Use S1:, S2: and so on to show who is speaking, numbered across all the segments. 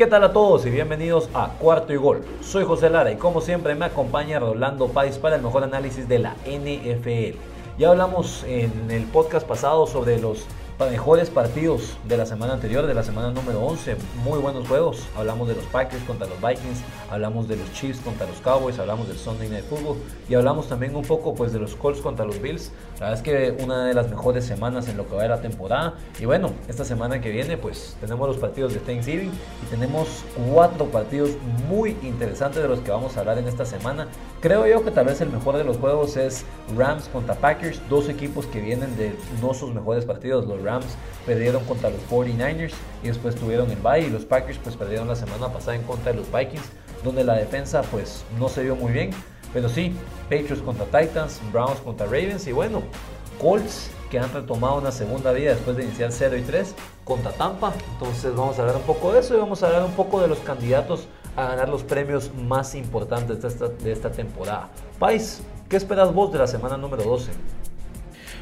S1: ¿Qué tal a todos y bienvenidos a Cuarto y Gol? Soy José Lara y como siempre me acompaña Rolando Páez para el mejor análisis de la NFL. Ya hablamos en el podcast pasado sobre los mejores partidos de la semana anterior, de la semana número 11. Muy buenos juegos. Hablamos de los Packers contra los Vikings, hablamos de los Chiefs contra los Cowboys, hablamos del Sunday Night Football y hablamos también un poco pues, de los Colts contra los Bills. La verdad es que una de las mejores semanas en lo que va de la temporada. Y bueno, esta semana que viene pues tenemos los partidos de Thanksgiving y tenemos cuatro partidos muy interesantes de los que vamos a hablar en esta semana. Creo yo que tal vez el mejor de los juegos es Rams contra Packers, dos equipos que vienen de no sus mejores partidos. Los Rams perdieron contra los 49ers y después tuvieron el bye y los Packers pues perdieron la semana pasada en contra de los Vikings, donde la defensa pues no se vio muy bien. Pero sí, Patriots contra Titans, Browns contra Ravens y bueno, Colts que han retomado una segunda vida después de iniciar 0 y 3 contra Tampa. Entonces vamos a hablar un poco de eso y vamos a hablar un poco de los candidatos a ganar los premios más importantes de esta, de esta temporada. Pais, ¿qué esperas vos de la semana número 12?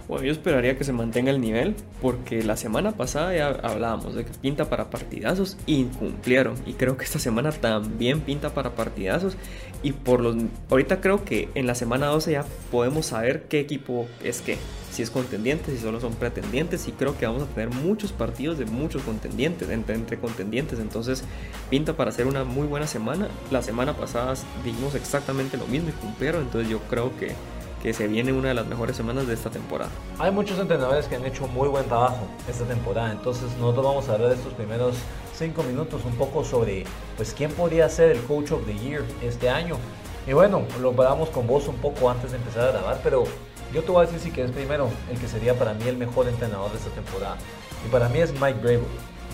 S2: Bueno, yo esperaría que se mantenga el nivel porque la semana pasada ya hablábamos de que pinta para partidazos y cumplieron. Y creo que esta semana también pinta para partidazos. Y por los ahorita creo que en la semana 12 ya podemos saber qué equipo es qué. Si es contendiente, si solo son pretendientes. Y creo que vamos a tener muchos partidos de muchos contendientes, entre, contendientes. Entonces pinta para ser una muy buena semana. La semana pasada dijimos exactamente lo mismo y cumplieron. Entonces yo creo que que se viene una de las mejores semanas de esta temporada.
S1: Hay muchos entrenadores que han hecho muy buen trabajo esta temporada, entonces nosotros vamos a hablar de estos primeros cinco minutos un poco sobre pues quién podría ser el coach of the year este año. Y bueno, lo hablamos con vos un poco antes de empezar a grabar, pero yo te voy a decir si quieres primero el que sería para mí el mejor entrenador de esta temporada. Y para mí es Mike Bravo.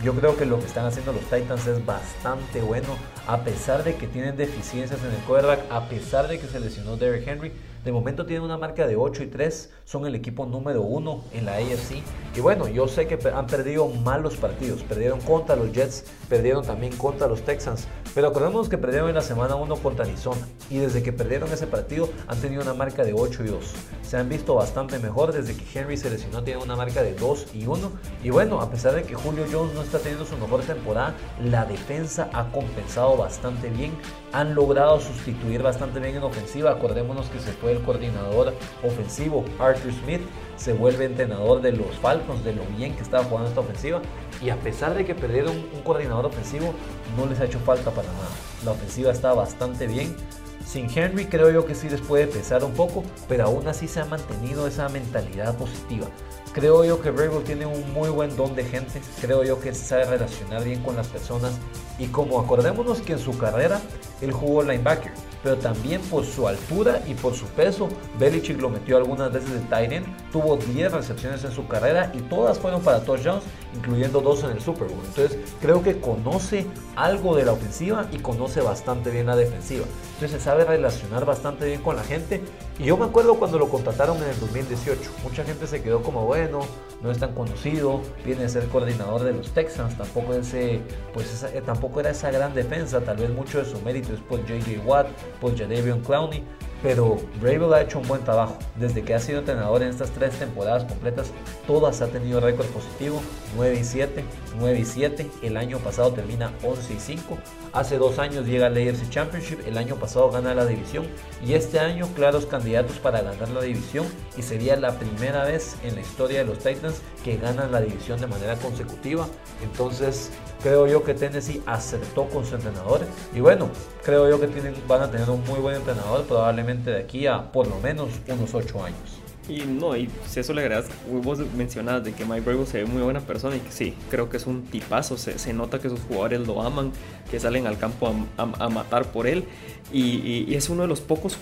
S1: Yo creo que lo que están haciendo los Titans es bastante bueno, a pesar de que tienen deficiencias en el quarterback, a pesar de que se lesionó Derrick Henry de momento tienen una marca de 8 y 3, son el equipo número 1 en la AFC. Y bueno, yo sé que han perdido malos partidos, perdieron contra los Jets, perdieron también contra los Texans, pero acordémonos que perdieron en la semana 1 contra Arizona y desde que perdieron ese partido han tenido una marca de 8 y 2. Se han visto bastante mejor desde que Henry se lesionó, tiene una marca de 2 y 1. Y bueno, a pesar de que Julio Jones no está teniendo su mejor temporada, la defensa ha compensado bastante bien, han logrado sustituir bastante bien en ofensiva. Acordémonos que se fue el coordinador ofensivo Arthur Smith, se vuelve entrenador de los Falcons, de lo bien que estaba jugando esta ofensiva. Y a pesar de que perdieron un coordinador ofensivo, no les ha hecho falta para nada. La ofensiva está bastante bien. Sin Henry creo yo que sí les puede pesar un poco, pero aún así se ha mantenido esa mentalidad positiva. Creo yo que Vrabel tiene un muy buen don de gente, creo yo que sabe relacionar bien con las personas y como acordémonos que en su carrera él jugó linebacker, pero también por su altura y por su peso, Belichick lo metió algunas veces de tight end, tuvo 10 recepciones en su carrera y todas fueron para touchdowns, incluyendo dos en el Super Bowl. Entonces creo que conoce algo de la ofensiva y conoce bastante bien la defensiva. Entonces se sabe relacionar bastante bien con la gente. Y yo me acuerdo cuando lo contrataron en el 2018, mucha gente se quedó como, bueno, no es tan conocido, viene a ser coordinador de los Texans, tampoco, ese, pues eh, tampoco era esa gran defensa, tal vez mucho de su mérito es por JJ Watt, por Jadavion Clowney, pero Bravel ha hecho un buen trabajo. Desde que ha sido entrenador en estas tres temporadas completas, todas ha tenido récord positivo, 9 y 7, 9 y 7. El año pasado termina 11 y 5. Hace dos años llega al AFC Championship, el año pasado gana la división y este año claros candidatos para ganar la división y sería la primera vez en la historia de los Titans que ganan la división de manera consecutiva. Entonces creo yo que Tennessee acertó con su entrenador y bueno, creo yo que tienen, van a tener un muy buen entrenador probablemente de aquí a por lo menos unos 8 años.
S2: Y no, y si eso le agregas, vos mencionas de que Mike Bravo se ve muy buena persona y que sí, creo que es un tipazo, se, se nota que sus jugadores lo aman, que salen al campo a, a, matar por él y, es uno de los pocos,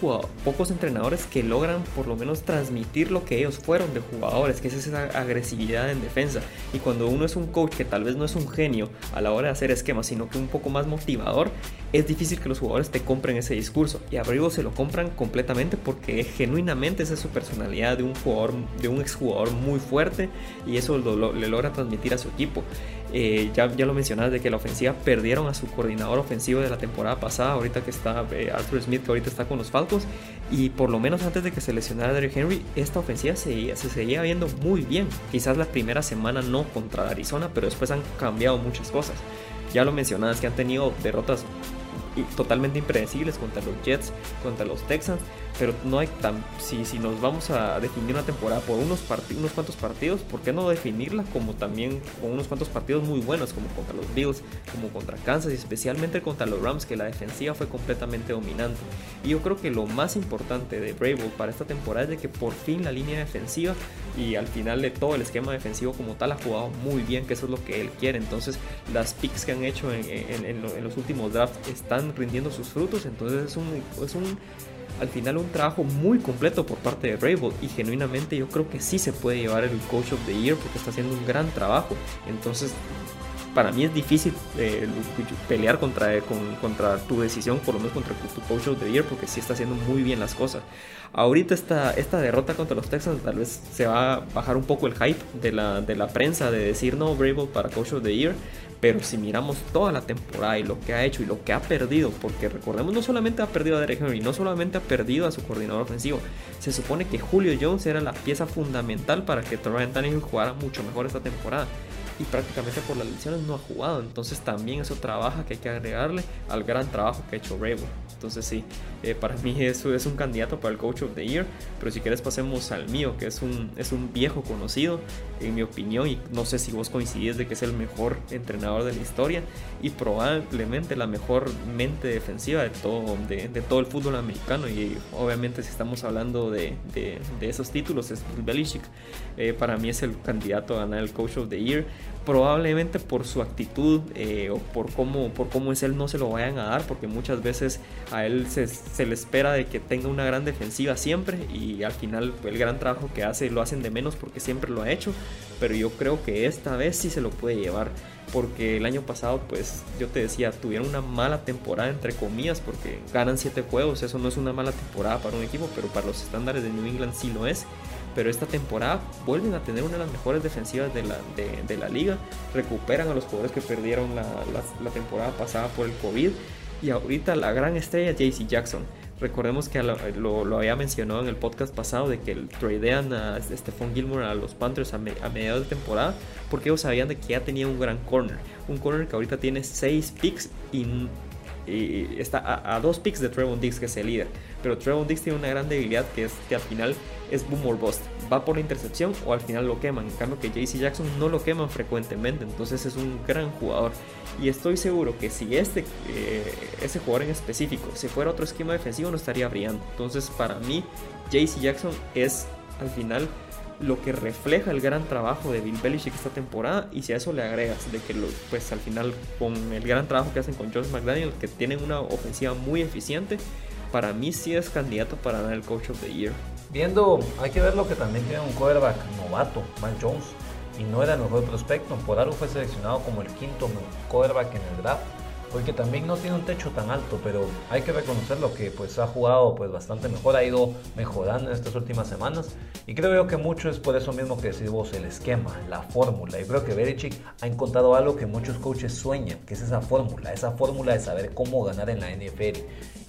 S2: pocos entrenadores que logran por lo menos transmitir lo que ellos fueron de jugadores, que es esa agresividad en defensa. Y cuando uno es un coach que tal vez no es un genio a la hora de hacer esquemas, sino que un poco más motivador, es difícil que los jugadores te compren ese discurso. Y a Bravo se lo compran completamente porque genuinamente esa es su personalidad de un jugador, de un exjugador muy fuerte y eso le logra transmitir a su equipo. Eh, ya, ya lo mencionabas de que la ofensiva perdieron a su coordinador ofensivo de la temporada pasada, ahorita que está eh, Arthur Smith, que ahorita está con los Falcons, y por lo menos antes de que se lesionara Derrick Henry, esta ofensiva se, se seguía viendo muy bien. Quizás la primera semana no contra Arizona, pero después han cambiado muchas cosas. Ya lo mencionabas que han tenido derrotas totalmente impredecibles contra los Jets, contra los Texans, pero no hay tan si, si nos vamos a definir una temporada por unos, unos cuantos partidos, ¿por qué no definirla como también con unos cuantos partidos muy buenos como contra los Bills, como contra Kansas y especialmente contra los Rams que la defensiva fue completamente dominante? Y yo creo que lo más importante de Bravo para esta temporada es de que por fin la línea defensiva y al final de todo el esquema defensivo como tal ha jugado muy bien, que eso es lo que él quiere. Entonces las picks que han hecho en, en los últimos drafts están rindiendo sus frutos, entonces es un, es un al final un trabajo muy completo por parte de Bravo y genuinamente yo creo que sí se puede llevar el Coach of the Year porque está haciendo un gran trabajo. Entonces para mí es difícil eh, pelear contra, contra tu decisión, por lo menos contra tu coach of the year, porque sí está haciendo muy bien las cosas. Ahorita esta, esta derrota contra los Texans tal vez se va a bajar un poco el hype de la, de la prensa de decir no, Bravo para coach of the year, pero si miramos toda la temporada y lo que ha hecho y lo que ha perdido, porque recordemos, no solamente ha perdido a Derek Henry, no solamente ha perdido a su coordinador ofensivo, se supone que Julio Jones era la pieza fundamental para que Ryan Tannehill jugara mucho mejor esta temporada y prácticamente por las lesiones no ha jugado. Entonces también eso trabaja que hay que agregarle al gran trabajo que ha hecho Bravo. Entonces sí, eh, para mí eso es un candidato para el Coach of the Year. Pero si quieres pasemos al mío, que es un, es un viejo conocido, en mi opinión, y no sé si vos coincidís de que es el mejor entrenador de la historia y probablemente la mejor mente defensiva de todo, de, de todo el fútbol americano. Y obviamente si estamos hablando de, de, de esos títulos es Belichick. Eh, para mí es el candidato a ganar el Coach of the Year probablemente por su actitud eh, o por cómo, por cómo es él no se lo vayan a dar, porque muchas veces a él se, se, le espera de que tenga una gran defensiva siempre y al final el gran trabajo que hace lo hacen de menos porque siempre lo ha hecho, pero yo creo que esta vez sí se lo puede llevar porque el año pasado, pues yo te decía, tuvieron una mala temporada, entre comillas, porque ganan 7 juegos, eso no es una mala temporada para un equipo, pero para los estándares de New England sí lo es pero esta temporada vuelven a tener una de las mejores defensivas de la, de, la liga, recuperan a los jugadores que perdieron la, la, temporada pasada por el COVID y ahorita la gran estrella JC Jackson. Recordemos que lo, lo, había mencionado en el podcast pasado de que tradean a Stephon Gilmore a los Panthers a, a, mediados de temporada porque ellos sabían de que ya tenía un gran corner. Un corner que ahorita tiene 6 picks y y está a, dos picks de Trevon Diggs, que es el líder. Pero Trevon Diggs tiene una gran debilidad que es que al final es boom or bust. Va por la intercepción o al final lo queman. En cambio que JC Jackson no lo queman frecuentemente. Entonces es un gran jugador. Y estoy seguro que si este eh, ese jugador en específico se fuera otro esquema defensivo no estaría brillando. Entonces para mí JC Jackson es al final lo que refleja el gran trabajo de Bill Belichick esta temporada y si a eso le agregas de que pues al final con el gran trabajo que hacen con George McDaniel que tienen una ofensiva muy eficiente para mí sí es candidato para ganar el Coach of the Year.
S1: Viendo hay que ver lo que también tiene un quarterback novato Mike Jones y no era el mejor prospecto por algo fue seleccionado como el quinto quarterback en el draft porque también no tiene un techo tan alto, pero hay que reconocerlo que pues ha jugado pues bastante mejor, ha ido mejorando en estas últimas semanas y creo yo que mucho es por eso mismo que decís vos, el esquema, la fórmula y creo que Belichick ha encontrado algo que muchos coaches sueñan, que es esa fórmula, esa fórmula de saber cómo ganar en la NFL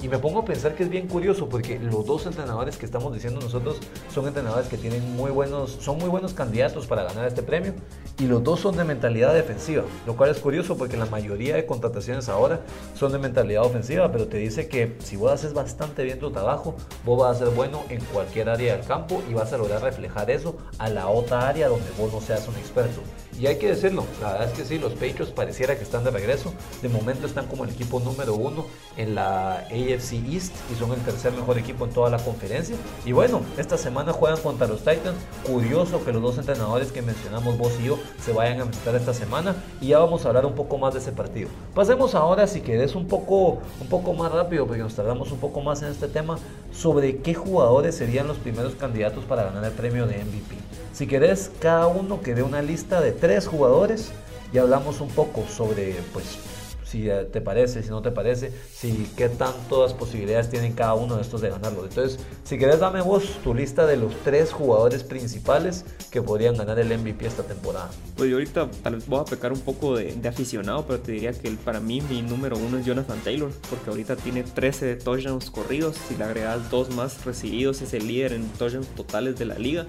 S1: y me pongo a pensar que es bien curioso porque los dos entrenadores que estamos diciendo nosotros son entrenadores que tienen muy buenos, son muy buenos candidatos para ganar este premio y los dos son de mentalidad defensiva, lo cual es curioso porque la mayoría de contrataciones ahora son de mentalidad ofensiva, pero te dice que si vos haces bastante bien tu trabajo, vos vas a ser bueno en cualquier área del campo y vas a lograr reflejar eso a la otra área donde vos no seas un experto. Y hay que decirlo, la verdad es que sí, los Patriots pareciera que están de regreso. De momento están como el equipo número uno en la AFC East y son el tercer mejor equipo en toda la conferencia. Y bueno, esta semana juegan contra los Titans. Curioso que los dos entrenadores que mencionamos vos y yo se vayan a enfrentar esta semana y ya vamos a hablar un poco más de ese partido. Pasemos ahora, si querés, un poco, un poco más rápido, porque nos tardamos un poco más en este tema, sobre qué jugadores serían los primeros candidatos para ganar el premio de MVP. Si querés, cada uno que dé una lista de tres jugadores y hablamos un poco sobre, pues, si te parece, si no te parece, si qué tantas posibilidades tienen cada uno de estos de ganarlo. Entonces, si querés, dame vos tu lista de los tres jugadores principales que podrían ganar el MVP esta temporada.
S2: Pues yo ahorita tal vez voy a pecar un poco de, aficionado, pero te diría que para mí mi número uno es Jonathan Taylor, porque ahorita tiene 13 touchdowns corridos, si le agregas dos más recibidos es el líder en touchdowns totales de la liga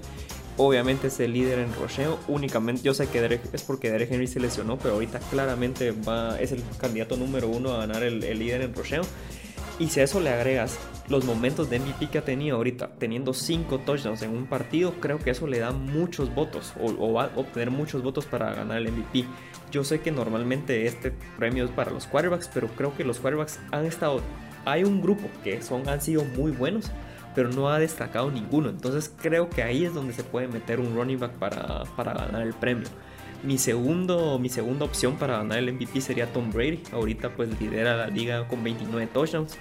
S2: obviamente es el líder en rocheo. Únicamente, yo sé que es porque Derek Henry se lesionó, pero ahorita claramente es el candidato número uno a ganar el, líder en rocheo. Y si a eso le agregas los momentos de MVP que ha tenido ahorita, teniendo 5 touchdowns en un partido, creo que eso le da muchos votos o, va a obtener muchos votos para ganar el MVP. Yo sé que normalmente este premio es para los quarterbacks, pero creo que los quarterbacks han estado... Hay un grupo que son, han sido muy buenos, pero no ha destacado ninguno. Entonces creo que ahí es donde se puede meter un running back para, para ganar el premio. Mi, segundo, mi segunda opción para ganar el MVP sería Tom Brady. Ahorita pues lidera la liga con 29 touchdowns.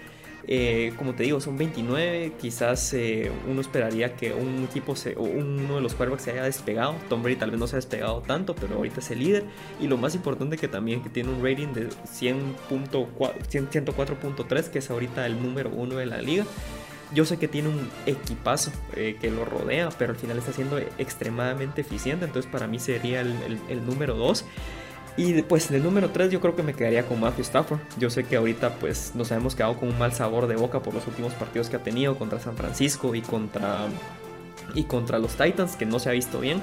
S2: Eh, como te digo, son 29. Quizás eh, uno esperaría que un equipo se, o uno de los quarterbacks se haya despegado. Tom Brady tal vez no se ha despegado tanto, pero ahorita es el líder. Y lo más importante que también que tiene un rating de 104.3, que es ahorita el número uno de la liga. Yo sé que tiene un equipazo eh, que lo rodea, pero al final está siendo extremadamente eficiente. Entonces para mí sería el, número 2. Y después del número 3 yo creo que me quedaría con Matthew Stafford. Yo sé que ahorita pues nos hemos quedado con un mal sabor de boca por los últimos partidos que ha tenido contra San Francisco y contra, y contra los Titans, que no se ha visto bien.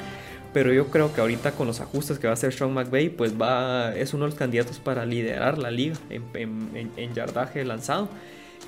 S2: Pero yo creo que ahorita con los ajustes que va a hacer Sean McVay, pues va, es uno de los candidatos para liderar la liga en, en yardaje lanzado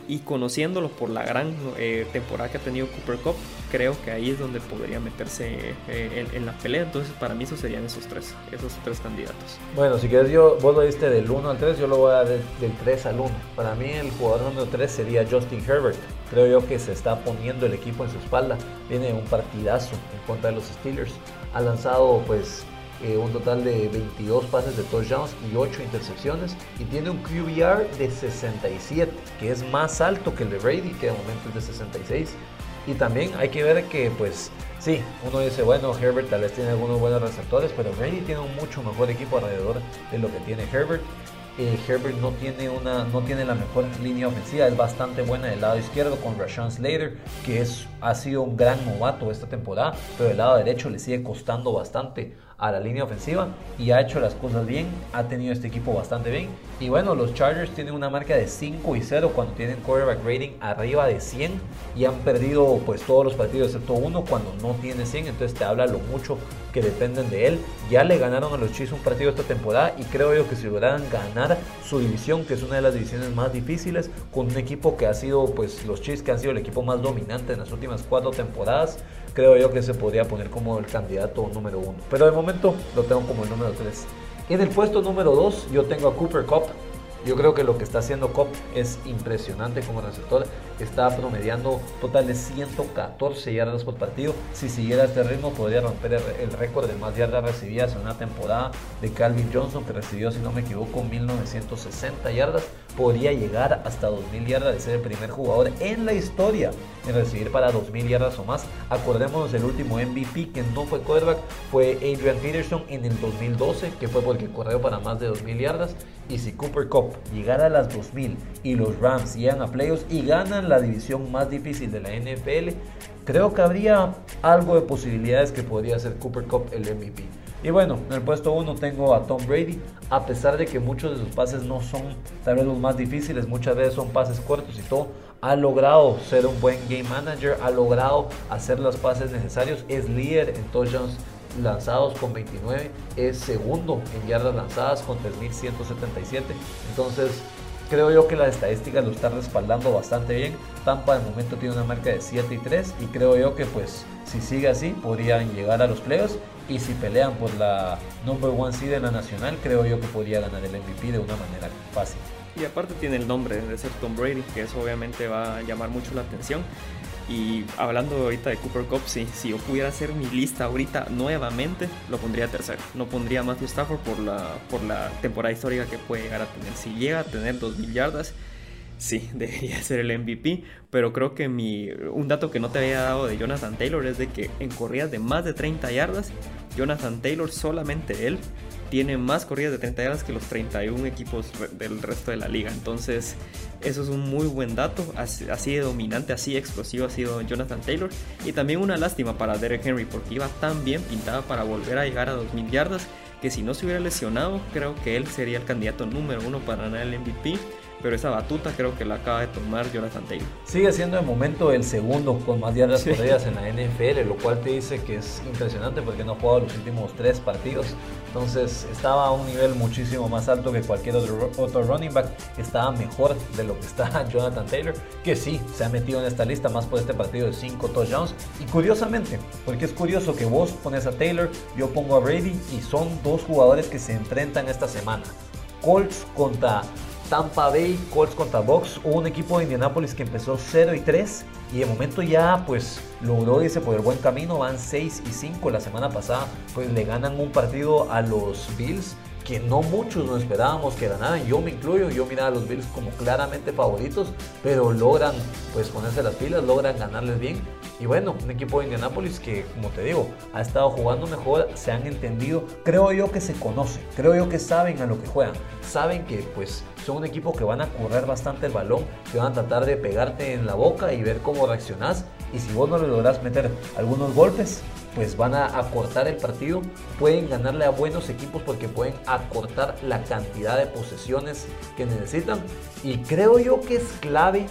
S2: y conociéndolo por la gran eh, temporada que ha tenido Cooper Cup, creo que ahí es donde podría meterse eh, en, la pelea. Entonces, para mí, esos serían esos tres, esos tres candidatos.
S1: Bueno, si quieres, yo, vos lo diste del 1 al 3, yo lo voy a dar del, 3 al 1. Para mí, el jugador número 3 sería Justin Herbert. Creo yo que se está poniendo el equipo en su espalda. Viene un partidazo en contra de los Steelers. Ha lanzado, pues, eh, un total de 22 pases de touchdowns y 8 intercepciones y tiene un QBR de 67, que es más alto que el de Brady, que de momento es de 66. Y también hay que ver que, pues, sí, uno dice, bueno, Herbert tal vez tiene algunos buenos receptores, pero Brady tiene un mucho mejor equipo alrededor de lo que tiene Herbert. Eh, Herbert no tiene, una, no tiene la mejor línea ofensiva, es bastante buena del lado izquierdo con Rashawn Slater, que es, ha sido un gran novato esta temporada, pero del lado derecho le sigue costando bastante a la línea ofensiva y ha hecho las cosas bien, ha tenido este equipo bastante bien. Y bueno, los Chargers tienen una marca de 5 y 0 cuando tienen quarterback rating arriba de 100 y han perdido pues todos los partidos excepto uno cuando no tiene 100, entonces te habla lo mucho que dependen de él. Ya le ganaron a los Chiefs un partido esta temporada y creo yo que si lograran ganar su división, que es una de las divisiones más difíciles, con un equipo que ha sido pues los Chiefs que han sido el equipo más dominante en las últimas cuatro temporadas, creo yo que se podría poner como el candidato número uno. Pero de momento lo tengo como el número 3. En el puesto número 2 yo tengo a Cooper Cup. Yo creo que lo que está haciendo Cup es impresionante como receptor está promediando total de 114 yardas por partido. Si siguiera este ritmo, podría romper el récord de más yardas recibidas en una temporada de Calvin Johnson, que recibió, si no me equivoco, 1960 yardas. Podría llegar hasta 2000 yardas de ser el primer jugador en la historia en recibir para 2000 yardas o más. Acordémonos del último MVP que no fue quarterback, fue Adrian Peterson en el 2012, que fue porque corrió para más de 2000 yardas. Y si Cooper Cup llegara a las 2000 y los Rams llegan a playoffs y ganan la división más difícil de la NFL, creo que habría algo de posibilidades que podría ser Cooper Cup el MVP. Y bueno, en el puesto 1 tengo a Tom Brady, a pesar de que muchos de sus pases no son tal los más difíciles, muchas veces son pases cortos y todo, ha logrado ser un buen game manager, ha logrado hacer los pases necesarios, es líder en touchdowns lanzados con 29, es segundo en yardas lanzadas con 3.177, entonces creo yo que las estadísticas lo están respaldando bastante bien. Tampa de momento tiene una marca de 7 y 3 y creo yo que pues si sigue así podrían llegar a los playoffs y si pelean por la number one seed en la nacional creo yo que podría ganar el MVP de una manera fácil.
S2: Y aparte tiene el nombre de ser Tom Brady, que eso obviamente va a llamar mucho la atención. Y hablando ahorita de Cooper Cup, si yo pudiera hacer mi lista ahorita nuevamente, lo pondría tercero. No pondría a Matthew Stafford por la, por la temporada histórica que puede llegar a tener. Si llega a tener 2.000 yardas, sí, debería ser el MVP. Pero creo que mi, un dato que no te había dado de Jonathan Taylor es de que en corridas de más de 30 yardas, Jonathan Taylor, solamente él, tiene más corridas de 30 yardas que los 31 equipos del resto de la liga. Entonces, eso es un muy buen dato. Así, de dominante, así explosivo ha sido Jonathan Taylor. Y también una lástima para Derek Henry porque iba tan bien pintada para volver a llegar a 2000 yardas que si no se hubiera lesionado, creo que él sería el candidato número uno para ganar el MVP. Pero esa batuta creo que la acaba de tomar Jonathan Taylor.
S1: Sigue siendo de momento el segundo con más yardas corridas en la NFL, lo cual te dice que es impresionante porque no ha jugado los últimos tres partidos. Entonces estaba a un nivel muchísimo más alto que cualquier otro, otro running back. Estaba mejor de lo que está Jonathan Taylor, que sí, se ha metido en esta lista más por este partido de 5 touchdowns. Y curiosamente, porque es curioso que vos pones a Taylor, yo pongo a Brady y son dos jugadores que se enfrentan esta semana. Colts contra Tampa Bay, Colts contra Box, un equipo de Indianapolis que empezó 0 y 3 y de momento ya pues logró irse por el buen camino, van 6 y 5 la semana pasada, pues le ganan un partido a los Bills que no muchos nos esperábamos que ganaran, yo me incluyo, yo miraba a los Bills como claramente favoritos, pero logran pues ponerse las pilas, logran ganarles bien. Y bueno, un equipo de Indianapolis que, como te digo, ha estado jugando mejor, se han entendido, creo yo que se conocen, creo yo que saben a lo que juegan, saben que pues son un equipo que van a correr bastante el balón, que van a tratar de pegarte en la boca y ver cómo reaccionás. Y si vos no le lográs meter algunos golpes, pues van a acortar el partido. Pueden ganarle a buenos equipos porque pueden acortar la cantidad de posesiones que necesitan. Y creo yo que es clave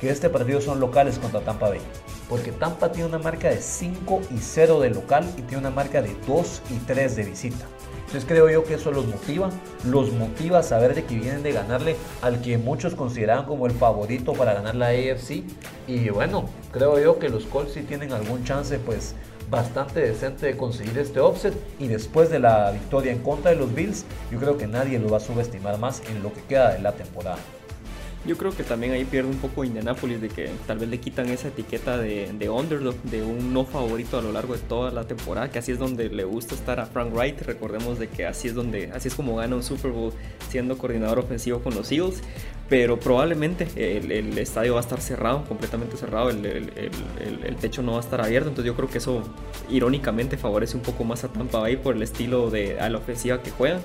S1: que este partido son locales contra Tampa Bay. Porque Tampa tiene una marca de 5 y 0 de local y tiene una marca de 2 y 3 de visita. Entonces creo yo que eso los motiva, los motiva a saber de que vienen de ganarle al que muchos consideraban como el favorito para ganar la AFC. Y bueno, creo yo que los Colts sí tienen algún chance pues bastante decente de conseguir este offset y después de la victoria en contra de los Bills, yo creo que nadie lo va a subestimar más en lo que queda de la temporada.
S2: Yo creo que también ahí pierde un poco Indianapolis de que tal vez le quitan esa etiqueta de, de, underdog, de un no favorito a lo largo de toda la temporada, que así es donde le gusta estar a Frank Wright. Recordemos de que así es donde, así es como gana un Super Bowl siendo coordinador ofensivo con los Eagles. Pero probablemente el, estadio va a estar cerrado, completamente cerrado, el, techo no va a estar abierto. Entonces yo creo que eso irónicamente favorece un poco más a Tampa Bay por el estilo de a la ofensiva que juegan.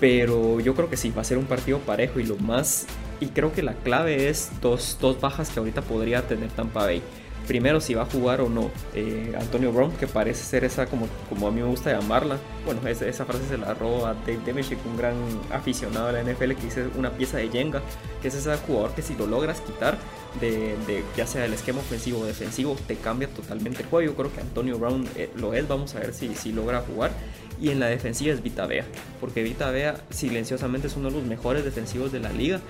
S2: Pero yo creo que sí, va a ser un partido parejo y lo más y creo que la clave es dos, dos bajas que ahorita podría tener Tampa Bay. Primero, si va a jugar o no eh, Antonio Brown, que parece ser esa, como, como a mí me gusta llamarla. Bueno, esa, frase se la robó a Dave Demeshek, un gran aficionado a la NFL, que dice una pieza de Jenga, que es ese jugador que si lo logras quitar, de, ya sea el esquema ofensivo o defensivo, te cambia totalmente el juego. Yo creo que Antonio Brown eh, lo es, vamos a ver si, si logra jugar. Y en la defensiva es Vita Vea, porque Vita Vea silenciosamente es uno de los mejores defensivos de la liga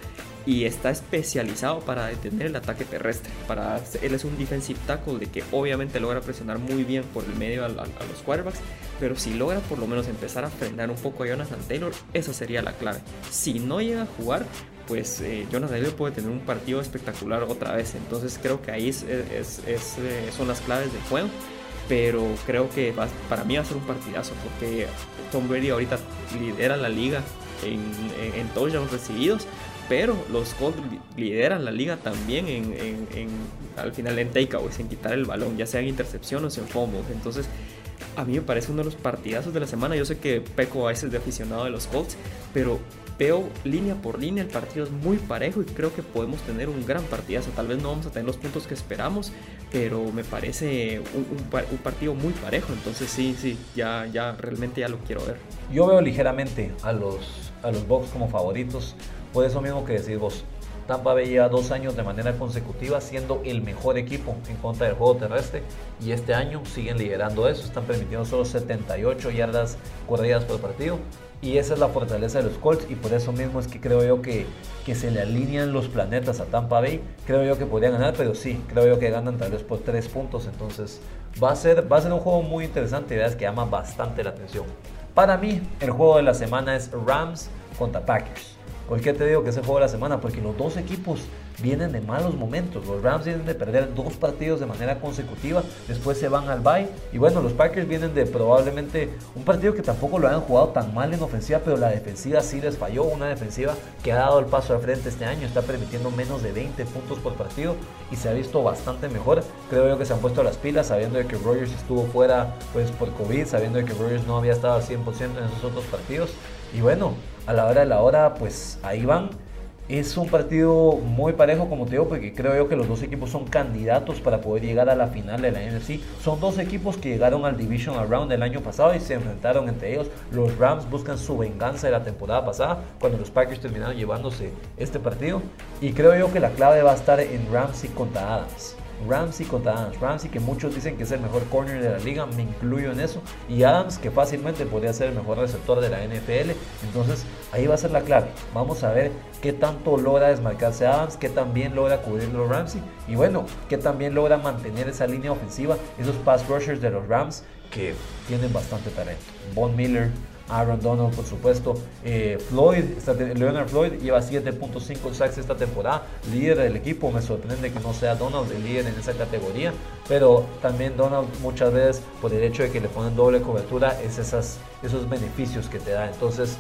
S2: y está especializado para detener el ataque terrestre. Para, él es un defensive tackle de que obviamente logra presionar muy bien por el medio a, los quarterbacks, pero si logra por lo menos empezar a frenar un poco a Jonathan Taylor, esa sería la clave. Si no llega a jugar, pues eh, Jonathan Taylor puede tener un partido espectacular otra vez. Entonces creo que ahí eh, son las claves del juego. Pero creo que para mí va a ser un partidazo porque Tom Brady ahorita lidera la liga en, en, en touchdowns recibidos pero los Colts lideran la liga también en, al final en takeaways, en quitar el balón, ya sea en intercepción o en fumbles. Entonces, a mí me parece uno de los partidazos de la semana. Yo sé que Peco a veces de aficionado de los Colts, pero veo línea por línea el partido es muy parejo y creo que podemos tener un gran partidazo. Tal vez no vamos a tener los puntos que esperamos, pero me parece un, partido muy parejo. Entonces sí, sí, ya, ya realmente ya lo quiero ver.
S1: Yo veo ligeramente a los, a los Bucks como favoritos. Por eso mismo que decís vos, Tampa Bay lleva dos años de manera consecutiva siendo el mejor equipo en contra del juego terrestre y este año siguen liderando eso, están permitiendo solo 78 yardas corridas por partido y esa es la fortaleza de los Colts y por eso mismo es que creo yo que, que se le alinean los planetas a Tampa Bay, creo yo que podrían ganar, pero sí, creo yo que ganan tal vez por tres puntos, entonces va a ser, va a ser un juego muy interesante y que llama bastante la atención. Para mí, el juego de la semana es Rams contra Packers. ¿Por qué te digo que es el juego de la semana? Porque los dos equipos vienen de malos momentos. Los Rams vienen de perder dos partidos de manera consecutiva, después se van al bye. Y bueno, los Packers vienen de probablemente un partido que tampoco lo han jugado tan mal en ofensiva, pero la defensiva sí les falló. Una defensiva que ha dado el paso al frente este año, está permitiendo menos de 20 puntos por partido y se ha visto bastante mejor. Creo yo que se han puesto las pilas sabiendo de que Rogers estuvo fuera pues, por COVID, sabiendo de que Rogers no había estado al 100% en esos otros partidos. Y bueno, a la hora de la hora, pues ahí van. es un partido muy parejo, como te digo, porque creo yo que los dos equipos son candidatos para poder llegar a la final de la NFC. Son dos equipos que llegaron al Division Round el año pasado y se enfrentaron entre ellos. Los Rams buscan su venganza de la temporada pasada, cuando los Packers terminaron llevándose este partido. Y creo yo que la clave va a estar en Ramsey contra Adams. Ramsey contra Adams. Ramsey que muchos dicen que es el mejor corner de la liga, me incluyo en eso. Y Adams que fácilmente podría ser el mejor receptor de la NFL. Entonces ahí va a ser la clave. Vamos a ver qué tanto logra desmarcarse Adams, qué también logra cubrir los Ramsey. Y bueno, qué también logra mantener esa línea ofensiva, esos pass rushers de los Rams que tienen bastante talento. Von Miller, Aaron Donald, por supuesto. Eh, Floyd, Leonard Floyd lleva 7.5 sacks esta temporada, líder del equipo. Me sorprende que no sea Donald el líder en esa categoría, pero también Donald muchas veces, por el hecho de que le ponen doble cobertura, es esos beneficios que te da. Entonces,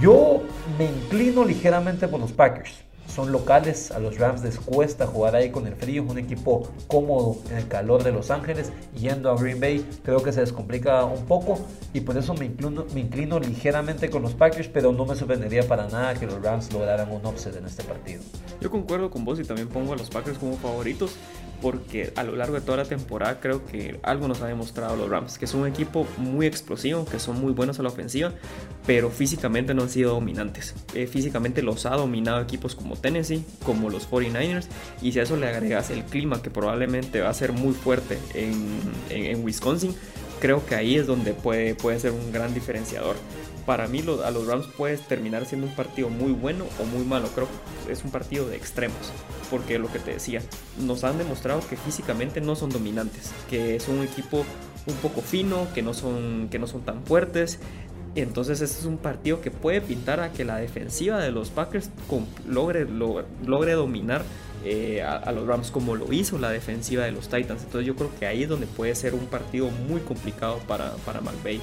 S1: yo me inclino ligeramente por los Packers son locales, a los Rams les cuesta jugar ahí con el frío, un equipo cómodo en el calor de Los Ángeles, yendo a Green Bay creo que se les complica un poco. Y por eso me inclino, me inclino ligeramente con los Packers, pero no me sorprendería para nada que los Rams lograran un offset en este partido.
S2: Yo concuerdo con vos y también pongo a los Packers como favoritos porque a lo largo de toda la temporada creo que algo nos ha demostrado los Rams, que es un equipo muy explosivo, que son muy buenos a la ofensiva, pero físicamente no han sido dominantes. Eh, físicamente los ha dominado equipos como Tennessee, como los 49ers, y si a eso le agregas el clima que probablemente va a ser muy fuerte en, Wisconsin, creo que ahí es donde puede, puede ser un gran diferenciador. Para mí a los Rams puede terminar siendo un partido muy bueno o muy malo. Creo que es un partido de extremos. Porque lo que te decía, nos han demostrado que físicamente no son dominantes. Que es un equipo un poco fino, que no son, que no son tan fuertes entonces este es un partido que puede pintar a que la defensiva de los Packers logre, logre, dominar eh, a, los Rams como lo hizo la defensiva de los Titans. Entonces yo creo que ahí es donde puede ser un partido muy complicado para, para McVay.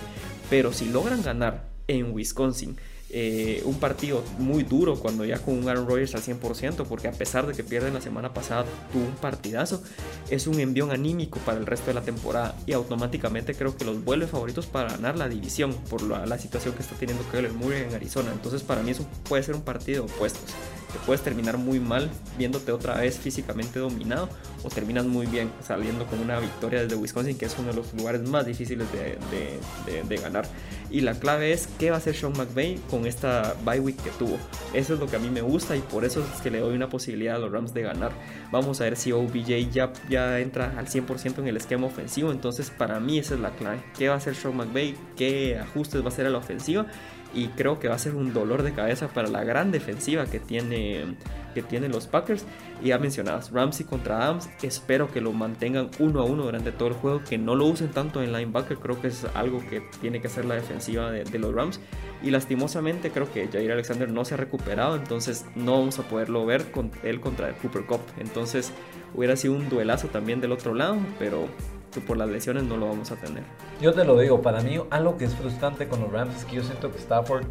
S2: Pero si logran ganar en Wisconsin, eh, un partido muy duro cuando ya con un Aaron Rodgers al 100%, porque a pesar de que pierden la semana pasada, tuvo un partidazo, es un envión anímico para el resto de la temporada y automáticamente creo que los vuelve favoritos para ganar la división por la, situación que está teniendo Kyler Murray en Arizona. Entonces para mí eso puede ser un partido de opuestos. Te puedes terminar muy mal viéndote otra vez físicamente dominado o terminas muy bien saliendo con una victoria desde Wisconsin, que es uno de los lugares más difíciles de, de ganar. Y la clave es qué va a hacer Sean McVay con esta bye week que tuvo. Eso es lo que a mí me gusta y por eso es que le doy una posibilidad a los Rams de ganar. Vamos a ver si OBJ ya, ya entra al 100% en el esquema ofensivo. Entonces para mí esa es la clave. ¿Qué va a hacer Sean McVay? ¿Qué ajustes va a hacer a la ofensiva? Y creo que va a ser un dolor de cabeza para la gran defensiva que tiene, que tienen los Packers. Y ya mencionadas, Ramsey contra Adams, espero que lo mantengan uno a uno durante todo el juego, que no lo usen tanto en linebacker, creo que es algo que tiene que hacer la defensiva de, los Rams. Y lastimosamente creo que Jair Alexander no se ha recuperado, entonces no vamos a poderlo ver con él contra el Cooper Cup. Entonces hubiera sido un duelazo también del otro lado, pero por las lesiones no lo vamos a tener.
S1: Yo te lo digo, para mí algo que es frustrante con los Rams es que yo siento que Stafford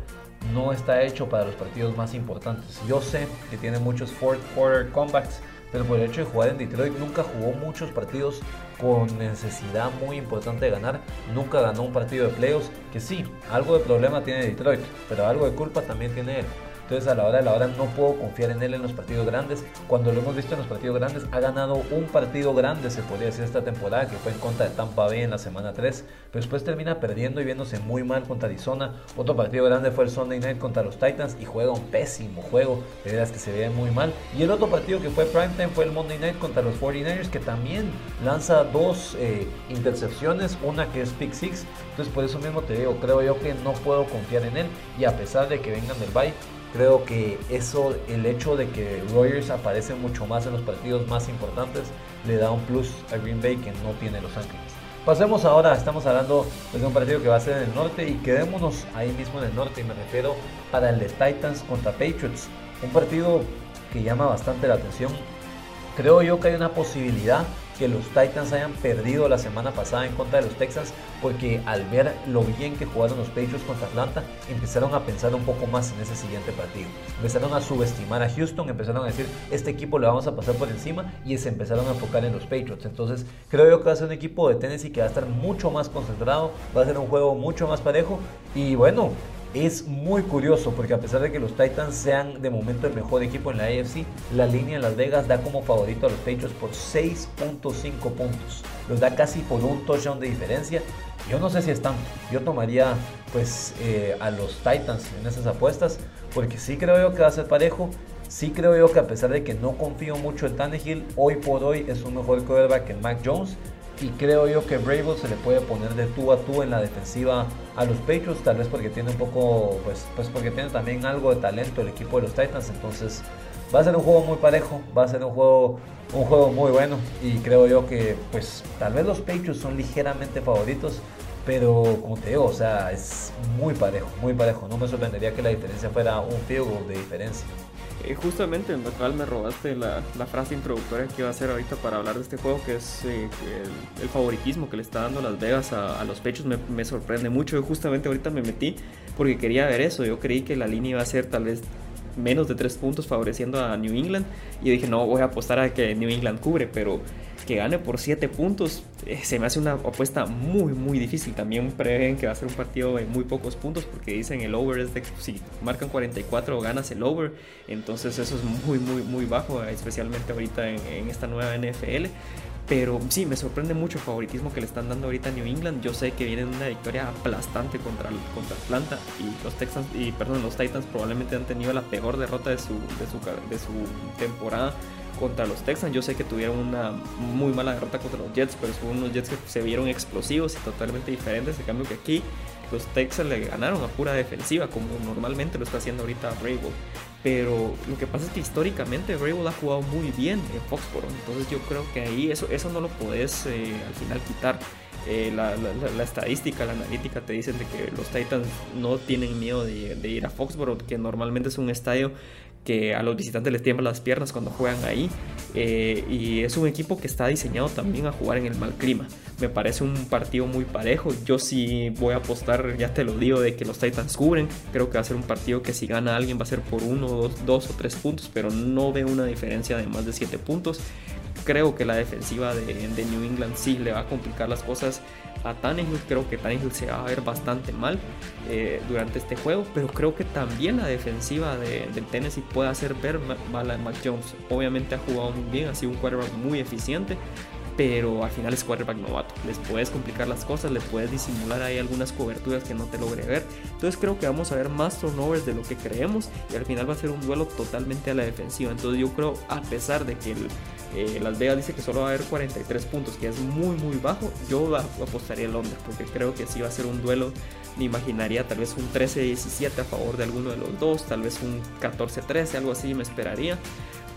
S1: no está hecho para los partidos más importantes. Yo sé que tiene muchos fourth quarter comebacks, pero por el hecho de jugar en Detroit nunca jugó muchos partidos con necesidad muy importante de ganar. Nunca ganó un partido de playoffs, que sí, algo de problema tiene Detroit, pero algo de culpa también tiene él. Entonces a la hora de la hora no puedo confiar en él en los partidos grandes. Cuando lo hemos visto en los partidos grandes, ha ganado un partido grande, se podría decir, esta temporada, que fue en contra de Tampa Bay en la semana 3. Pero después termina perdiendo y viéndose muy mal contra Arizona. Otro partido grande fue el Sunday Night contra los Titans y juega un pésimo juego. De veras que se ve muy mal. Y el otro partido que fue primetime fue el Monday Night contra los 49ers, que también lanza dos eh, intercepciones, una que es pick six. Entonces por eso mismo te digo, creo yo que no puedo confiar en él. Y a pesar de que vengan del bye, Creo que eso, el hecho de que Rogers aparece mucho más en los partidos más importantes, le da un plus a Green Bay que no tiene Los Ángeles. Pasemos ahora, estamos hablando de un partido que va a ser en el norte y quedémonos ahí mismo en el norte y me refiero para el de Titans contra Patriots. Un partido que llama bastante la atención. Creo yo que hay una posibilidad que los Titans hayan perdido la semana pasada en contra de los Texans, porque al ver lo bien que jugaron los Patriots contra Atlanta, empezaron a pensar un poco más en ese siguiente partido. Empezaron a subestimar a Houston, empezaron a decir, este equipo le vamos a pasar por encima, y se empezaron a enfocar en los Patriots. Entonces, creo yo que va a ser un equipo de Tennessee que va a estar mucho más concentrado, va a ser un juego mucho más parejo, y bueno, es muy curioso porque a pesar de que los Titans sean de momento el mejor equipo en la AFC, la línea en Las Vegas da como favorito a los Patriots por 6.5 puntos. Los da casi por un touchdown de diferencia. Yo no sé si es tanto. Yo tomaría pues eh, a los Titans en esas apuestas porque sí creo yo que va a ser parejo. Sí creo yo que a pesar de que no confío mucho en Tannehill, hoy por hoy es un mejor quarterback que Mac Jones y creo yo que Bravo se le puede poner de tú a tú en la defensiva a los Patriots, tal vez porque tiene un poco, pues, pues porque tiene también algo de talento el equipo de los Titans, entonces va a ser un juego muy parejo, va a ser un juego, un juego muy bueno y creo yo que pues tal vez los Patriots son ligeramente favoritos, pero como te digo, o sea, es muy parejo, muy parejo, no me sorprendería que la diferencia fuera un field de diferencia.
S2: Eh, justamente en lo cual me robaste la, frase introductoria que iba a hacer ahorita para hablar de este juego, que es eh, el, favoritismo que le está dando Las Vegas a, los pechos, me, sorprende mucho. Yo justamente ahorita me metí porque quería ver eso. Yo creí que la línea iba a ser tal vez menos de tres puntos favoreciendo a New England. Y dije, no, voy a apostar a que New England cubre, pero que gane por 7 puntos, eh, se me hace una apuesta muy, muy difícil. También prevén que va a ser un partido de muy pocos puntos porque dicen el over es de si marcan 44 ganas el over. Entonces eso es muy, muy, muy bajo, especialmente ahorita en, esta nueva NFL. Pero sí, me sorprende mucho el favoritismo que le están dando ahorita a New England. Yo sé que vienen una victoria aplastante contra, contra Atlanta y los Texans y perdón, los Titans probablemente han tenido la peor derrota de su, de su, de su temporada contra los Texans. Yo sé que tuvieron una muy mala derrota contra los Jets, pero fueron unos Jets que se vieron explosivos y totalmente diferentes. En cambio que aquí los Texans le ganaron a pura defensiva, como normalmente lo está haciendo ahorita Vrabel. Pero lo que pasa es que históricamente Vrabel ha jugado muy bien en Foxborough. Entonces yo creo que ahí eso, eso no lo podés eh, al final quitar. Eh, la, estadística, la analítica te dicen de que los Titans no tienen miedo de, de, ir a Foxborough, que normalmente es un estadio que a los visitantes les tiemblan las piernas cuando juegan ahí. Eh, y es un equipo que está diseñado también a jugar en el mal clima. Me parece un partido muy parejo. Yo sí voy a apostar, ya te lo digo, de que los Titans cubren. Creo que va a ser un partido que si gana alguien va a ser por uno, dos, dos o tres puntos, pero no veo una diferencia de más de siete puntos. Creo que la defensiva de, de New England sí le va a complicar las cosas a Tannehill. Creo que Tannehill se va a ver bastante mal eh, durante este juego, pero creo que también la defensiva de, del Tennessee puede hacer ver mal a Mac Jones. Obviamente ha jugado muy bien, ha sido un quarterback muy eficiente, pero al final es quarterback novato. Les puedes complicar las cosas, le puedes disimular ahí algunas coberturas que no te logre ver. Entonces creo que vamos a ver más turnovers de lo que creemos y al final va a ser un duelo totalmente a la defensiva. Entonces yo creo, a pesar de que eh, Las Vegas dice que solo va a haber 43 puntos, que es muy muy bajo, yo apostaría el under porque creo que sí va a ser un duelo. Me imaginaría tal vez un 13-17 a favor de alguno de los dos, tal vez un 14-13, algo así me esperaría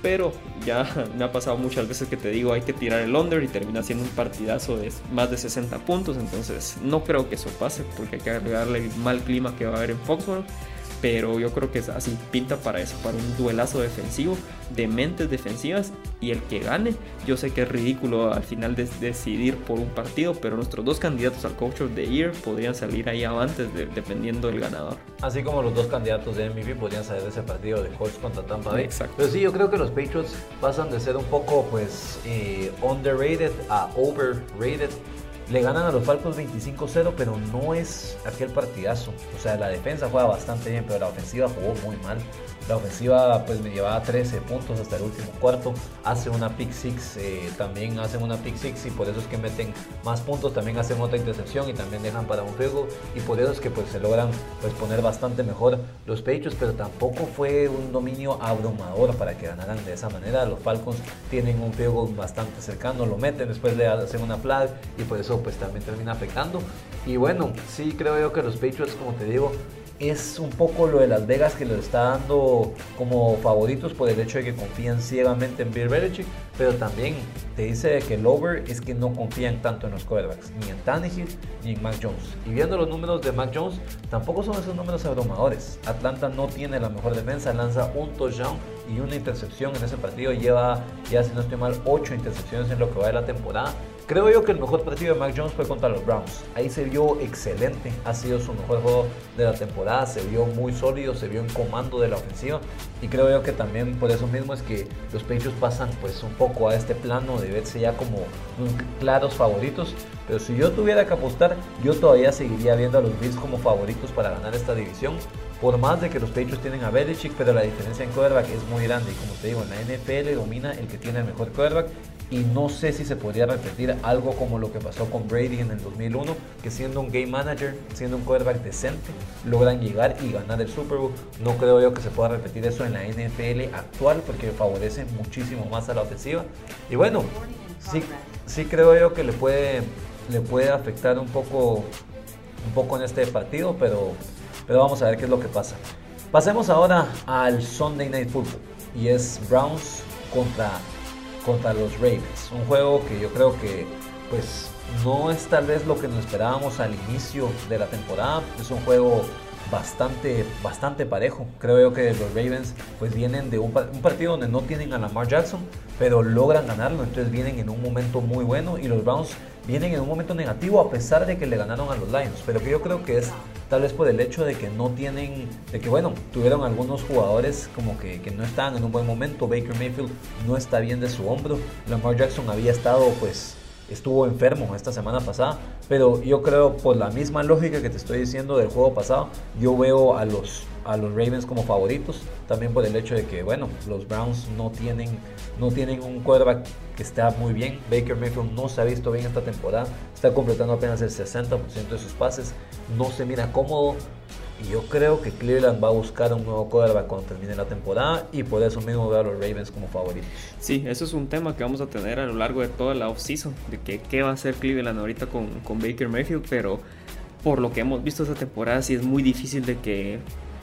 S2: pero ya me ha pasado muchas veces que te digo hay que tirar el under y termina siendo un partidazo de más de 60 puntos, entonces no creo que eso pase porque hay que agregarle el mal clima que va a haber en Foxborough pero yo creo que es así pinta para eso, para un duelazo defensivo de mentes defensivas y el que gane, yo sé que es ridículo al final de decidir por un partido, pero nuestros dos candidatos al Coach of the Year podrían salir ahí avantes dependiendo del ganador.
S1: Así como los dos candidatos de MVP podrían salir de ese partido de Colts contra Tampa Bay.
S2: Exacto.
S1: Pero sí, yo creo que los Patriots pasan de ser un poco pues eh, underrated a overrated le ganan a los Falcons 25-0, pero no es aquel partidazo. O sea, la defensa juega bastante bien, pero la ofensiva jugó muy mal. La ofensiva pues me llevaba 13 puntos hasta el último cuarto. Hace una pick six, eh, también hacen una pick six y por eso es que meten más puntos. También hacen otra intercepción y también dejan para un juego. Y por eso es que pues se logran pues, poner bastante mejor los pechos. Pero tampoco fue un dominio abrumador para que ganaran de esa manera. Los Falcons tienen un juego bastante cercano, lo meten, después le hacen una flag y por eso pues también termina afectando. Y bueno, sí creo yo que los Patriots, como te digo, es un poco lo de Las Vegas que les está dando como favoritos por el hecho de que confían ciegamente en Bill Belichick, pero también te dice que el over es que no confían tanto en los quarterbacks, ni en Tannehill ni en Mac Jones. Y viendo los números de Mac Jones, tampoco son esos números abrumadores. Atlanta no tiene la mejor defensa, lanza un touchdown y una intercepción en ese partido. Lleva, ya si no estoy mal, 8 intercepciones en lo que va de la temporada. Creo yo que el mejor partido de Mac Jones fue contra los Browns. Ahí se vio excelente, ha sido su mejor juego de la temporada, se vio muy sólido, se vio en comando de la ofensiva y creo yo que también por eso mismo es que los Patriots pasan pues un poco a este plano de verse ya como claros favoritos. Pero si yo tuviera que apostar, yo todavía seguiría viendo a los Bills como favoritos para ganar esta división. Por más de que los Patriots tienen a Belichick, pero la diferencia en quarterback es muy grande. Y como te digo, en la NFL domina el que tiene el mejor quarterback y no sé si se podría repetir algo como lo que pasó con Brady en el 2001, que siendo un game manager, siendo un quarterback decente, logran llegar y ganar el Super Bowl. No creo yo que se pueda repetir eso en la NFL actual porque favorece muchísimo más a la ofensiva. Y bueno, sí, sí creo yo que le puede, le puede afectar un poco, un poco en este partido, pero, pero vamos a ver qué es lo que pasa. Pasemos ahora al Sunday Night Football y es Browns contra contra los Ravens. Un juego que yo creo que pues no es tal vez lo que nos esperábamos al inicio de la temporada. Es un juego bastante, bastante parejo. Creo yo que los Ravens pues vienen de un, partido donde no tienen a Lamar Jackson, pero logran ganarlo. Entonces vienen en un momento muy bueno y los Browns vienen en un momento negativo a pesar de que le ganaron a los Lions. Pero que yo creo que es tal vez por el hecho de que no tienen, de que bueno, tuvieron algunos jugadores como que, que no estaban en un buen momento. Baker Mayfield no está bien de su hombro. Lamar Jackson había estado pues estuvo enfermo esta semana pasada, pero yo creo por la misma lógica que te estoy diciendo del juego pasado, yo veo a los a los Ravens como favoritos, también por el hecho de que bueno, los Browns no tienen no tienen un quarterback que está muy bien. Baker Mayfield no se ha visto bien esta temporada, está completando apenas el 60% de sus pases, no se mira cómodo, y yo creo que Cleveland va a buscar un nuevo quarterback cuando termine la temporada y por eso mismo veo a los Ravens como favoritos.
S2: Sí, eso es un tema que vamos a tener a lo largo de toda la offseason, de que qué va a hacer Cleveland ahorita con, con Baker Mayfield, pero por lo que hemos visto esta temporada sí es muy difícil de que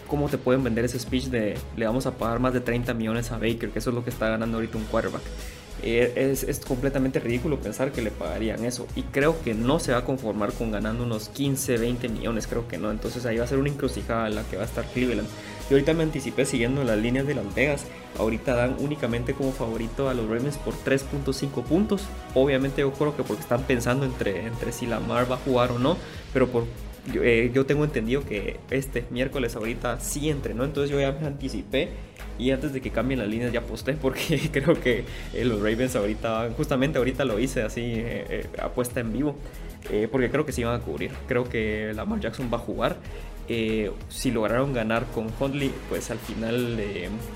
S2: cómo te pueden vender ese speech de le vamos a pagar más de 30 millones a Baker, que eso es lo que está ganando ahorita un quarterback. Eh, es, es, completamente ridículo pensar que le pagarían eso. Y creo que no se va a conformar con ganando unos 15, 20 millones, creo que no. Entonces ahí va a ser una encrucijada en la que va a estar Cleveland. Yo ahorita me anticipé siguiendo las líneas de Las Vegas. Ahorita dan únicamente como favorito a los Ravens por 3.5 puntos. Obviamente yo creo que porque están pensando entre, entre si Lamar va a jugar o no. Pero por yo, eh, yo, tengo entendido que este miércoles ahorita sí entrenó, entonces yo ya me anticipé y antes de que cambien las líneas ya aposté porque creo que eh, los Ravens ahorita, justamente ahorita lo hice así, eh, apuesta en vivo, porque creo que sí van a cubrir, creo que Lamar Jackson va a jugar. si lograron ganar con Hundley, pues al final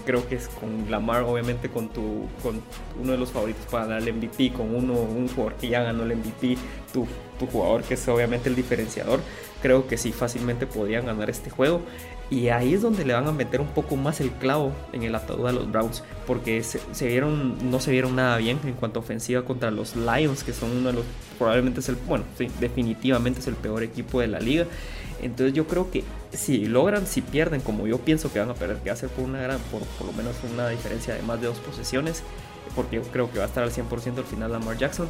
S2: creo que es con Lamar, obviamente con tu con uno de los favoritos para ganar el MVP, con uno un jugador que ya ganó el MVP, tu, tu jugador que es obviamente el diferenciador creo que sí fácilmente podrían ganar este juego. Y ahí es donde le van a meter un poco más el clavo en el ataúd a los Browns, porque se, vieron, no se vieron nada bien en cuanto a ofensiva contra los Lions, que son uno de los, probablemente es el, bueno, sí, definitivamente es el peor equipo de la liga. Entonces yo creo que si logran, si pierden, como yo pienso que van a perder, que va a ser por una gran, por, por lo menos una diferencia de más de dos posesiones, porque yo creo que va a estar al 100% al final Lamar Jackson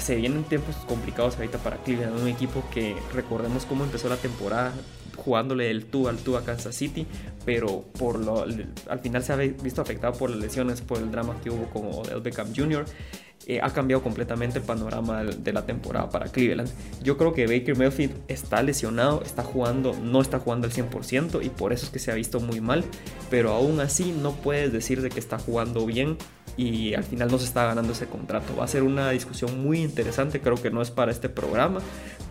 S2: se vienen tiempos complicados ahorita para Cleveland, un equipo que recordemos cómo empezó la temporada jugándole el tú al tú a Kansas City, pero por lo, al final se ha visto afectado por las lesiones, por el drama que hubo con Odell Beckham Jr. Eh, ha cambiado completamente el panorama de la temporada para Cleveland. Yo creo que Baker Mayfield está lesionado, está jugando, no está jugando al 100% y por eso es que se ha visto muy mal, pero aún así no puedes decir de que está jugando bien y al final no se está ganando ese contrato. Va a ser una discusión muy interesante, creo que no es para este programa,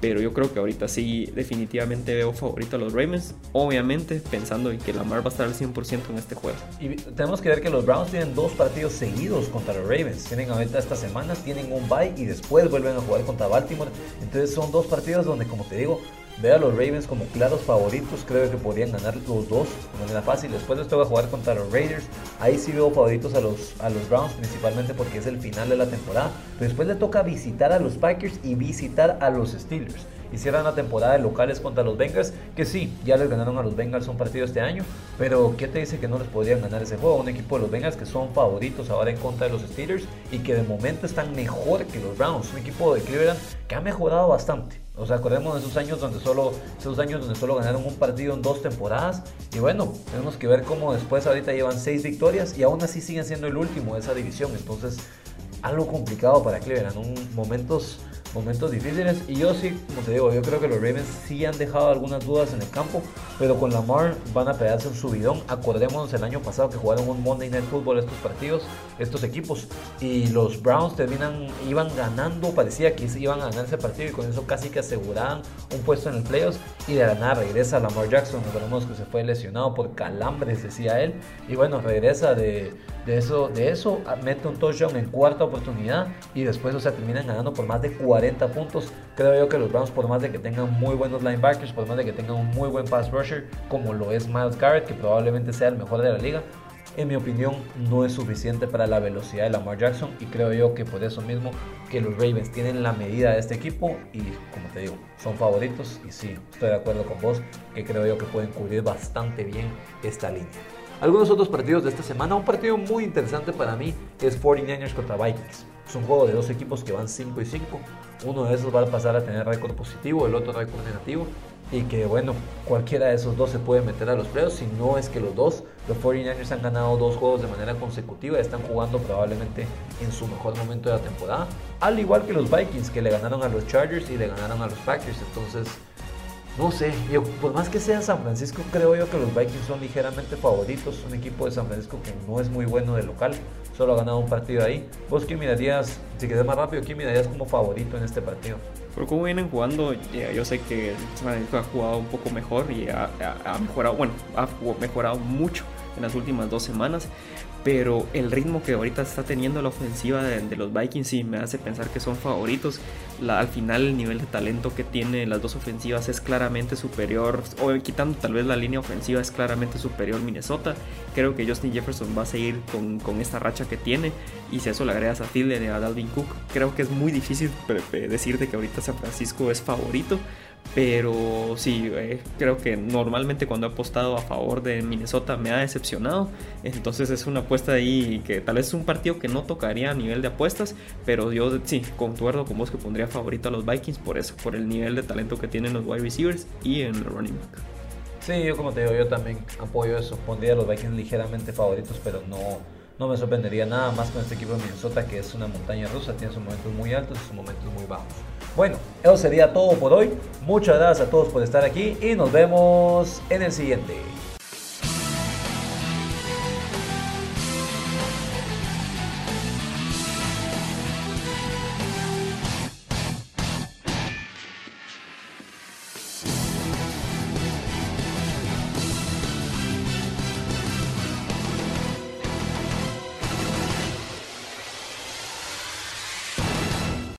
S2: pero yo creo que ahorita sí definitivamente veo favorito a los Ravens, obviamente pensando en que Lamar va a estar al 100% en este juego.
S1: Y tenemos que ver que los Browns tienen dos partidos seguidos contra los Ravens, tienen ahorita esta semana, tienen un bye y después vuelven a jugar contra Baltimore, entonces son dos partidos donde como te digo, Ve a los Ravens como claros favoritos. Creo que podrían ganar los dos de manera fácil. Después les toca jugar contra los Raiders. Ahí sí veo favoritos a los, a los Browns, principalmente porque es el final de la temporada. Pero después le toca visitar a los Packers y visitar a los Steelers. Hicieron la temporada de locales contra los Bengals, que sí, ya les ganaron a los Bengals un partido este año, pero ¿qué te dice que no les podrían ganar ese juego? Un equipo de los Bengals que son favoritos ahora en contra de los Steelers y que de momento están mejor que los Browns, un equipo de Cleveland que ha mejorado bastante. O sea, acordemos de esos años donde solo, esos años donde solo ganaron un partido en dos temporadas. Y bueno, tenemos que ver cómo después ahorita llevan seis victorias y aún así siguen siendo el último de esa división. Entonces, algo complicado para Cleveland, un, momentos momentos difíciles. Y yo sí, como te digo, yo creo que los Ravens sí han dejado algunas dudas en el campo, pero con Lamar van a pegarse un subidón. Acordémonos el año pasado que jugaron un Monday Night Football estos partidos, estos equipos, y los Browns terminan, iban ganando, parecía que iban a ganar ese partido y con eso casi que aseguraban un puesto en el playoffs. Y de la nada regresa Lamar Jackson, recordemos que se fue lesionado por calambres, decía él, y bueno, regresa de, de eso, de eso mete un touchdown en cuarta oportunidad y después, o sea, terminan ganando por más de 40 puntos. Creo yo que los Browns, por más de que tengan muy buenos linebackers, por más de que tengan un muy buen pass rusher, como lo es Miles Garrett, que probablemente sea el mejor de la liga, en mi opinión no es suficiente para la velocidad de Lamar Jackson y creo yo que por eso mismo que los Ravens tienen la medida de este equipo y como te digo, son favoritos y sí, estoy de acuerdo con vos que creo yo que pueden cubrir bastante bien esta línea. Algunos otros partidos de esta semana, un partido muy interesante para mí es 49ers contra Vikings. Es un juego de dos equipos que van 5 y 5. Uno de esos va a pasar a tener récord positivo, el otro récord negativo. Y que bueno, cualquiera de esos dos se puede meter a los playoffs. Si no es que los dos, los 49ers han ganado dos juegos de manera consecutiva. Están jugando probablemente en su mejor momento de la temporada. Al igual que los Vikings que le ganaron a los Chargers y le ganaron a los Packers. Entonces no sé, yo, por más que sea San Francisco, creo yo que los Vikings son ligeramente favoritos. Un equipo de San Francisco que no es muy bueno de local, solo ha ganado un partido ahí. ¿Vos quién mirarías, si quieres más rápido, quién mirarías como favorito en este partido?
S2: Pero como vienen jugando, yo sé que San Francisco ha jugado un poco mejor y ha mejorado, bueno, ha mejorado mucho en las últimas dos semanas pero el ritmo que ahorita está teniendo la ofensiva de, los Vikings sí me hace pensar que son favoritos. al final el nivel de talento que tiene las dos ofensivas es claramente superior, o quitando tal vez la línea ofensiva es claramente superior Minnesota. Creo que Justin Jefferson va a seguir con, con esta racha que tiene y si eso le agregas a Phil y a Dalvin Cook, creo que es muy difícil decirte que ahorita San Francisco es favorito. Pero sí, eh, creo que normalmente cuando he apostado a favor de Minnesota me ha decepcionado. Entonces es una apuesta ahí que tal vez es un partido que no tocaría a nivel de apuestas. Pero yo sí, concuerdo con vos que pondría favorito a los Vikings por eso, por el nivel de talento que tienen los wide receivers y en el running back.
S1: Sí, yo como te digo, yo también apoyo eso. Pondría a los Vikings ligeramente favoritos, pero no, no me sorprendería nada más con este equipo de Minnesota que es una montaña rusa, tiene sus momentos muy altos y sus momentos muy bajos. Bueno, eso sería todo por hoy. Muchas gracias a todos por estar aquí y nos vemos en el siguiente.